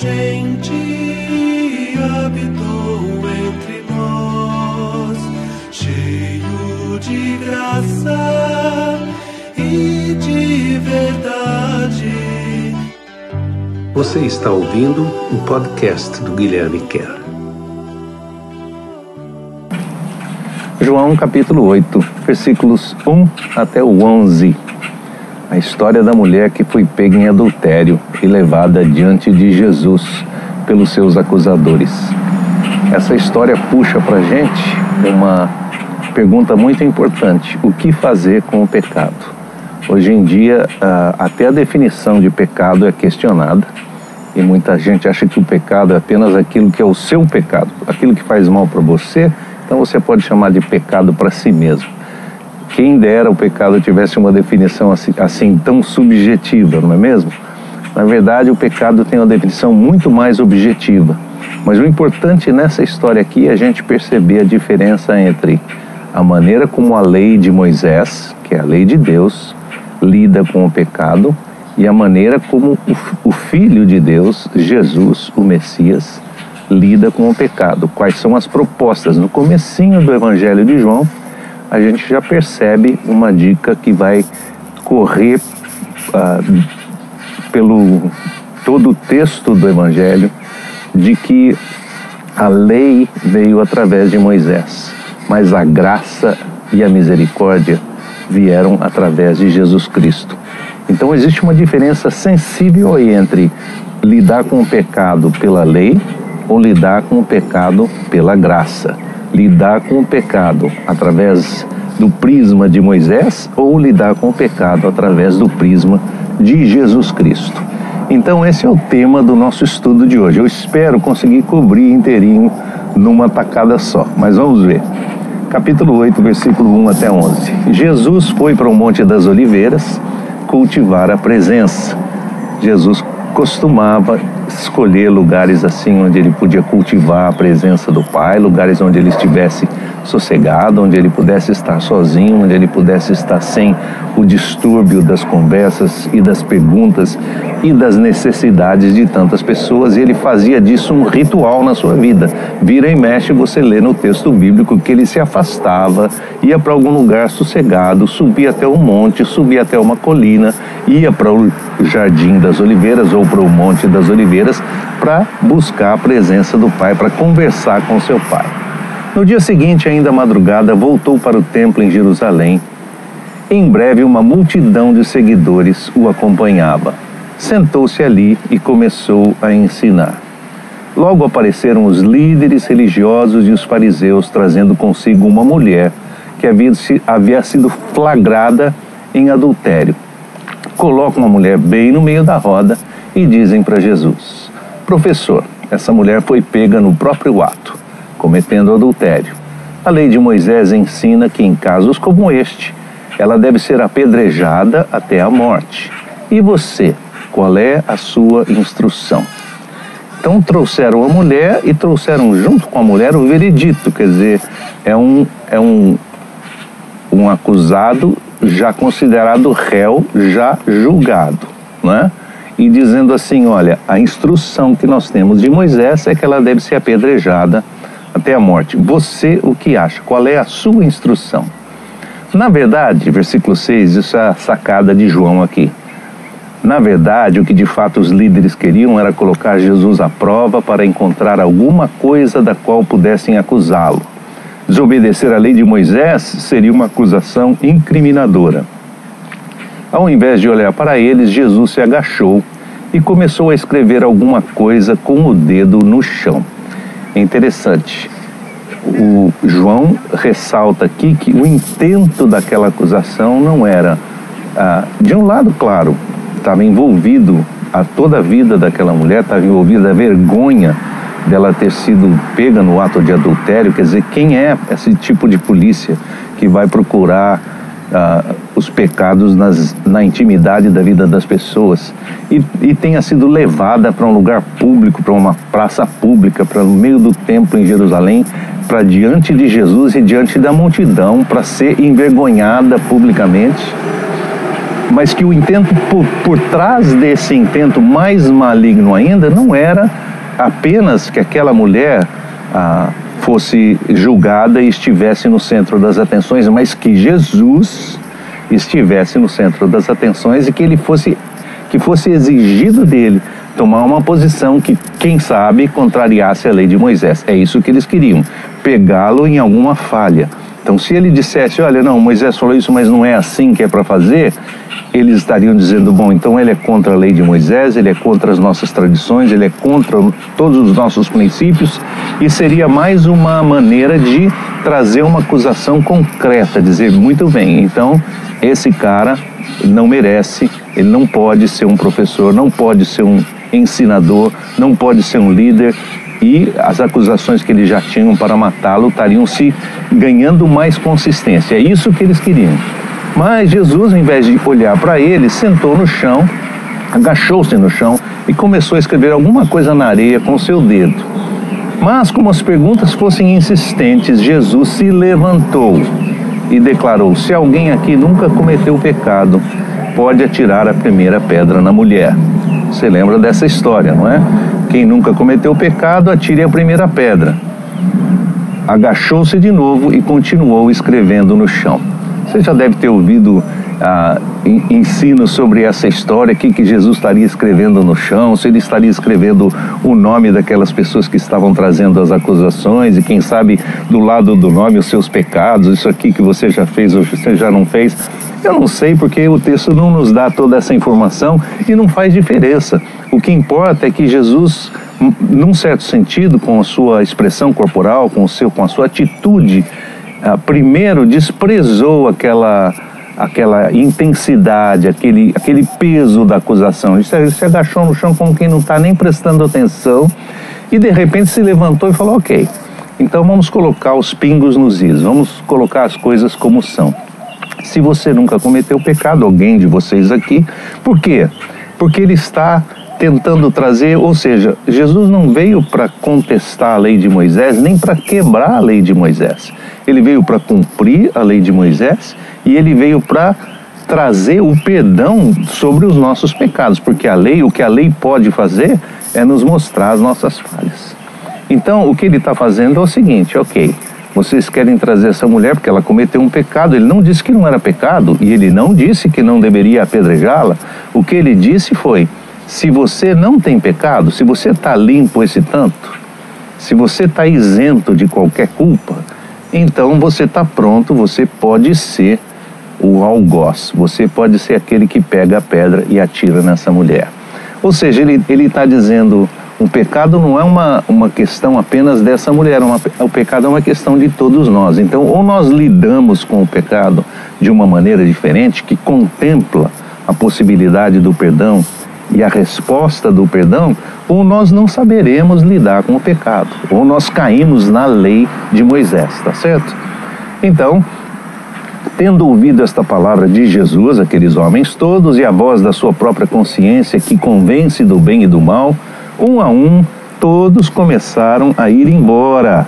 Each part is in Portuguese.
gente habitou entre nós, cheio de graça e de verdade. Você está ouvindo o podcast do Guilherme Kerr. João capítulo 8, versículos 1 até o 11. A história da mulher que foi pega em adultério e levada diante de Jesus pelos seus acusadores. Essa história puxa para gente uma pergunta muito importante: o que fazer com o pecado? Hoje em dia, até a definição de pecado é questionada e muita gente acha que o pecado é apenas aquilo que é o seu pecado, aquilo que faz mal para você então você pode chamar de pecado para si mesmo. Quem dera o pecado tivesse uma definição assim, assim tão subjetiva, não é mesmo? Na verdade, o pecado tem uma definição muito mais objetiva. Mas o importante nessa história aqui é a gente perceber a diferença entre a maneira como a lei de Moisés, que é a lei de Deus, lida com o pecado, e a maneira como o Filho de Deus, Jesus, o Messias, lida com o pecado. Quais são as propostas? No comecinho do Evangelho de João, a gente já percebe uma dica que vai correr uh, pelo todo o texto do Evangelho de que a lei veio através de Moisés, mas a graça e a misericórdia vieram através de Jesus Cristo. Então existe uma diferença sensível entre lidar com o pecado pela lei ou lidar com o pecado pela graça. Lidar com o pecado através do prisma de Moisés ou lidar com o pecado através do prisma de Jesus Cristo. Então, esse é o tema do nosso estudo de hoje. Eu espero conseguir cobrir inteirinho numa tacada só, mas vamos ver. Capítulo 8, versículo 1 até 11. Jesus foi para o Monte das Oliveiras cultivar a presença. Jesus costumava escolher lugares assim onde ele podia cultivar a presença do Pai, lugares onde ele estivesse sossegado, onde ele pudesse estar sozinho, onde ele pudesse estar sem o distúrbio das conversas e das perguntas e das necessidades de tantas pessoas. E ele fazia disso um ritual na sua vida. Vira e mexe, você lê no texto bíblico que ele se afastava, ia para algum lugar sossegado, subia até um monte, subia até uma colina, ia para o Jardim das Oliveiras ou para o Monte das Oliveiras para buscar a presença do Pai, para conversar com seu Pai. No dia seguinte, ainda madrugada, voltou para o templo em Jerusalém. Em breve, uma multidão de seguidores o acompanhava. Sentou-se ali e começou a ensinar. Logo apareceram os líderes religiosos e os fariseus, trazendo consigo uma mulher que havia, sido flagrada em adultério. Colocam a mulher bem no meio da roda e dizem para Jesus: Professor, essa mulher foi pega no próprio ato cometendo adultério. A lei de Moisés ensina que em casos como este, ela deve ser apedrejada até a morte. E você, qual é a sua instrução? Então trouxeram a mulher e trouxeram junto com a mulher o veredito, quer dizer, é um, é um, um acusado já considerado réu, já julgado, né? E dizendo assim, olha, a instrução que nós temos de Moisés é que ela deve ser apedrejada até a morte. Você o que acha? Qual é a sua instrução? Na verdade, versículo 6, isso é a sacada de João aqui. Na verdade, o que de fato os líderes queriam era colocar Jesus à prova para encontrar alguma coisa da qual pudessem acusá-lo. Desobedecer a lei de Moisés seria uma acusação incriminadora. Ao invés de olhar para eles, Jesus se agachou e começou a escrever alguma coisa com o dedo no chão. É interessante. O João ressalta aqui que o intento daquela acusação não era, ah, de um lado, claro, estava envolvido a toda a vida daquela mulher, estava envolvida a vergonha dela ter sido pega no ato de adultério. Quer dizer, quem é esse tipo de polícia que vai procurar uh, os pecados nas, na intimidade da vida das pessoas e, e tenha sido levada para um lugar público, para uma praça pública, para no meio do templo em Jerusalém, para diante de Jesus e diante da multidão, para ser envergonhada publicamente. mas que o intento por, por trás desse intento mais maligno ainda não era apenas que aquela mulher ah, fosse julgada e estivesse no centro das atenções, mas que Jesus estivesse no centro das atenções e que ele fosse que fosse exigido dele tomar uma posição que, quem sabe, contrariasse a lei de Moisés. É isso que eles queriam, pegá-lo em alguma falha. Então, se ele dissesse, olha, não, Moisés falou isso, mas não é assim que é para fazer, eles estariam dizendo, bom, então ele é contra a lei de Moisés, ele é contra as nossas tradições, ele é contra todos os nossos princípios, e seria mais uma maneira de trazer uma acusação concreta, dizer, muito bem, então esse cara não merece, ele não pode ser um professor, não pode ser um ensinador, não pode ser um líder, e as acusações que eles já tinham para matá-lo estariam se ganhando mais consistência. É isso que eles queriam. Mas Jesus, em vez de olhar para ele, sentou no chão, agachou-se no chão e começou a escrever alguma coisa na areia com seu dedo. Mas, como as perguntas fossem insistentes, Jesus se levantou e declarou: Se alguém aqui nunca cometeu pecado, pode atirar a primeira pedra na mulher. Você lembra dessa história, não é? Quem nunca cometeu pecado, atire a primeira pedra. Agachou-se de novo e continuou escrevendo no chão. Você já deve ter ouvido ah, ensino sobre essa história, o que, que Jesus estaria escrevendo no chão, se ele estaria escrevendo o nome daquelas pessoas que estavam trazendo as acusações e quem sabe do lado do nome os seus pecados, isso aqui que você já fez ou você já não fez. Eu não sei porque o texto não nos dá toda essa informação e não faz diferença. O que importa é que Jesus, num certo sentido, com a sua expressão corporal, com, o seu, com a sua atitude, ah, primeiro desprezou aquela aquela intensidade, aquele, aquele peso da acusação. Ele se agachou no chão como quem não está nem prestando atenção e de repente se levantou e falou: Ok, então vamos colocar os pingos nos is, vamos colocar as coisas como são. Se você nunca cometeu pecado, alguém de vocês aqui, por quê? Porque ele está tentando trazer, ou seja, Jesus não veio para contestar a lei de Moisés, nem para quebrar a lei de Moisés. Ele veio para cumprir a lei de Moisés e ele veio para trazer o perdão sobre os nossos pecados, porque a lei, o que a lei pode fazer é nos mostrar as nossas falhas. Então, o que ele está fazendo é o seguinte: ok, vocês querem trazer essa mulher porque ela cometeu um pecado. Ele não disse que não era pecado e ele não disse que não deveria apedrejá-la. O que ele disse foi: se você não tem pecado, se você está limpo esse tanto, se você está isento de qualquer culpa, então você está pronto, você pode ser o algoz, você pode ser aquele que pega a pedra e atira nessa mulher. Ou seja, ele está dizendo: o pecado não é uma, uma questão apenas dessa mulher, uma, o pecado é uma questão de todos nós. Então, ou nós lidamos com o pecado de uma maneira diferente, que contempla a possibilidade do perdão, e a resposta do perdão, ou nós não saberemos lidar com o pecado, ou nós caímos na lei de Moisés, tá certo? Então, tendo ouvido esta palavra de Jesus, aqueles homens todos, e a voz da sua própria consciência que convence do bem e do mal, um a um, todos começaram a ir embora.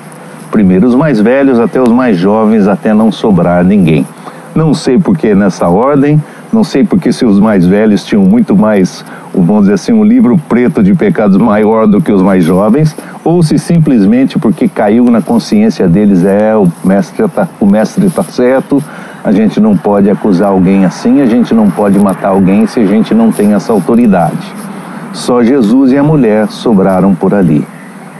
Primeiro os mais velhos, até os mais jovens, até não sobrar ninguém. Não sei por que nessa ordem, não sei porque se os mais velhos tinham muito mais, vamos dizer assim, um livro preto de pecados maior do que os mais jovens, ou se simplesmente porque caiu na consciência deles, é, o mestre está o mestre tá certo, a gente não pode acusar alguém assim, a gente não pode matar alguém se a gente não tem essa autoridade. Só Jesus e a mulher sobraram por ali.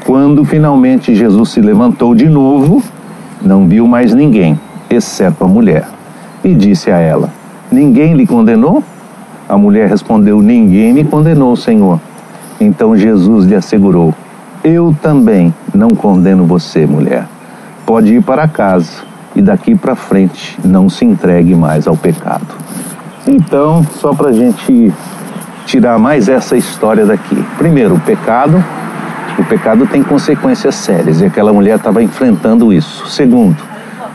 Quando finalmente Jesus se levantou de novo, não viu mais ninguém, exceto a mulher, e disse a ela: Ninguém lhe condenou? A mulher respondeu: Ninguém me condenou, Senhor. Então Jesus lhe assegurou: Eu também não condeno você, mulher. Pode ir para casa e daqui para frente não se entregue mais ao pecado. Então, só para a gente tirar mais essa história daqui. Primeiro, o pecado. O pecado tem consequências sérias e aquela mulher estava enfrentando isso. Segundo,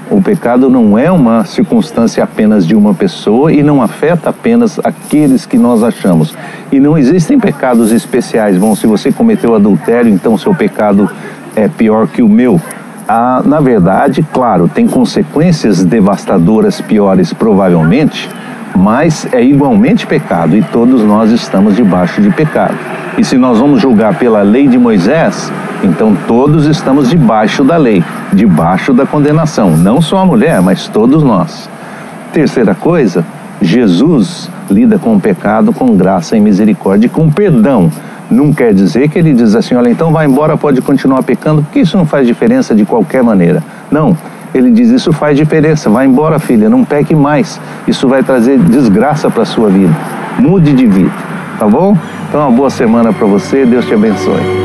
o pecado não é uma circunstância apenas de uma pessoa e não afeta apenas aqueles que nós achamos. E não existem pecados especiais. Bom, se você cometeu adultério, então seu pecado é pior que o meu. Ah, na verdade, claro, tem consequências devastadoras piores, provavelmente, mas é igualmente pecado e todos nós estamos debaixo de pecado. E se nós vamos julgar pela lei de Moisés, então todos estamos debaixo da lei, debaixo da condenação, não só a mulher, mas todos nós. Terceira coisa, Jesus lida com o pecado com graça e misericórdia e com perdão. Não quer dizer que ele diz assim, olha, então vai embora, pode continuar pecando, porque isso não faz diferença de qualquer maneira. Não, ele diz: Isso faz diferença. Vai embora, filha, não peque mais. Isso vai trazer desgraça para a sua vida. Mude de vida, tá bom? Então, uma boa semana para você. Deus te abençoe.